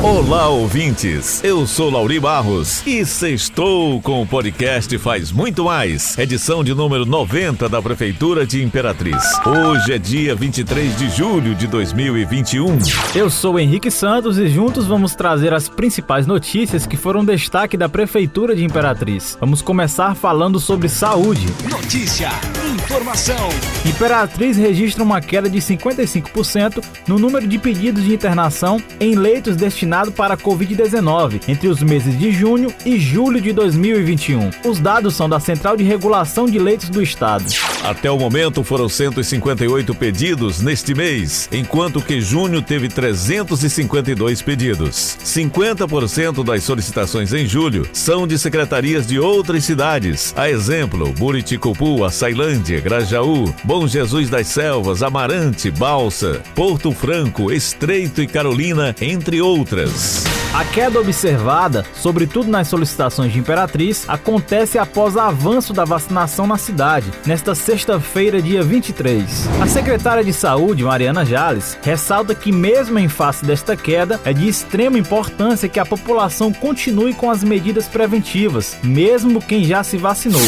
Olá, ouvintes! Eu sou Lauri Barros e sextou com o podcast Faz Muito Mais, edição de número 90 da Prefeitura de Imperatriz. Hoje é dia 23 de julho de 2021. Eu sou Henrique Santos e juntos vamos trazer as principais notícias que foram destaque da Prefeitura de Imperatriz. Vamos começar falando sobre saúde. Notícia, informação. Imperatriz registra uma queda de 55% no número de pedidos de internação em leitos destinados destinado para a Covid-19 entre os meses de junho e julho de 2021. Os dados são da Central de Regulação de Leitos do Estado. Até o momento foram 158 pedidos neste mês, enquanto que junho teve 352 pedidos. 50% das solicitações em julho são de secretarias de outras cidades, a exemplo, Buriticupu, Açailândia, Grajaú, Bom Jesus das Selvas, Amarante, Balsa, Porto Franco, Estreito e Carolina, entre outras outras. A queda observada, sobretudo nas solicitações de Imperatriz, acontece após o avanço da vacinação na cidade, nesta sexta-feira, dia 23. A secretária de Saúde, Mariana Jales, ressalta que, mesmo em face desta queda, é de extrema importância que a população continue com as medidas preventivas, mesmo quem já se vacinou.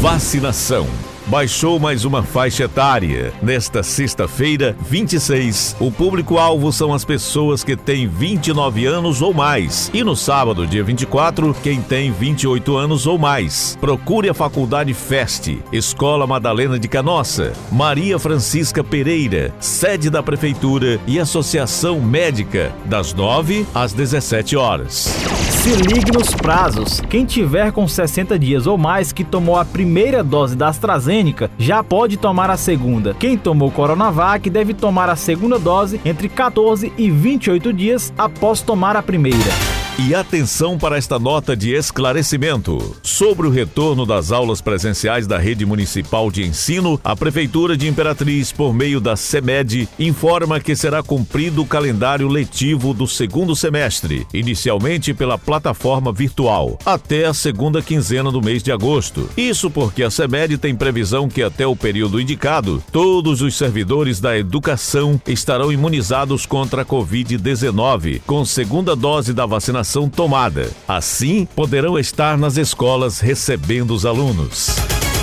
Vacinação baixou mais uma faixa etária. Nesta sexta-feira, 26, o público-alvo são as pessoas que têm 29 anos ou mais. E no sábado, dia 24, quem tem 28 anos ou mais. Procure a Faculdade Feste, Escola Madalena de Canossa, Maria Francisca Pereira, sede da Prefeitura e Associação Médica, das 9 às 17 horas. Se ligue nos prazos. Quem tiver com 60 dias ou mais que tomou a primeira dose da AstraZeneca já pode tomar a segunda. Quem tomou Coronavac deve tomar a segunda dose entre 14 e 28 dias após tomar a primeira. E atenção para esta nota de esclarecimento. Sobre o retorno das aulas presenciais da rede municipal de ensino, a Prefeitura de Imperatriz, por meio da CEMED, informa que será cumprido o calendário letivo do segundo semestre, inicialmente pela plataforma virtual, até a segunda quinzena do mês de agosto. Isso porque a CEMED tem previsão que até o período indicado, todos os servidores da educação estarão imunizados contra a Covid-19, com segunda dose da vacinação vacinação tomada. Assim, poderão estar nas escolas recebendo os alunos.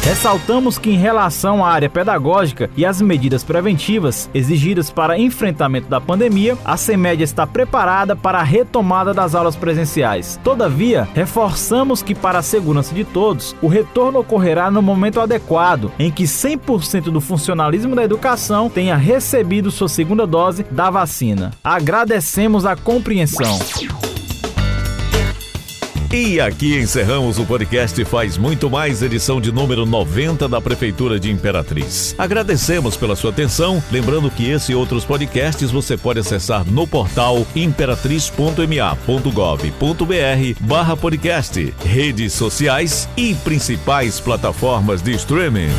Ressaltamos que, em relação à área pedagógica e às medidas preventivas exigidas para enfrentamento da pandemia, a CEMED está preparada para a retomada das aulas presenciais. Todavia, reforçamos que, para a segurança de todos, o retorno ocorrerá no momento adequado, em que 100% do funcionalismo da educação tenha recebido sua segunda dose da vacina. Agradecemos a compreensão. E aqui encerramos o podcast Faz Muito Mais, edição de número 90 da Prefeitura de Imperatriz. Agradecemos pela sua atenção, lembrando que esse e outros podcasts você pode acessar no portal imperatriz.ma.gov.br barra podcast, redes sociais e principais plataformas de streaming.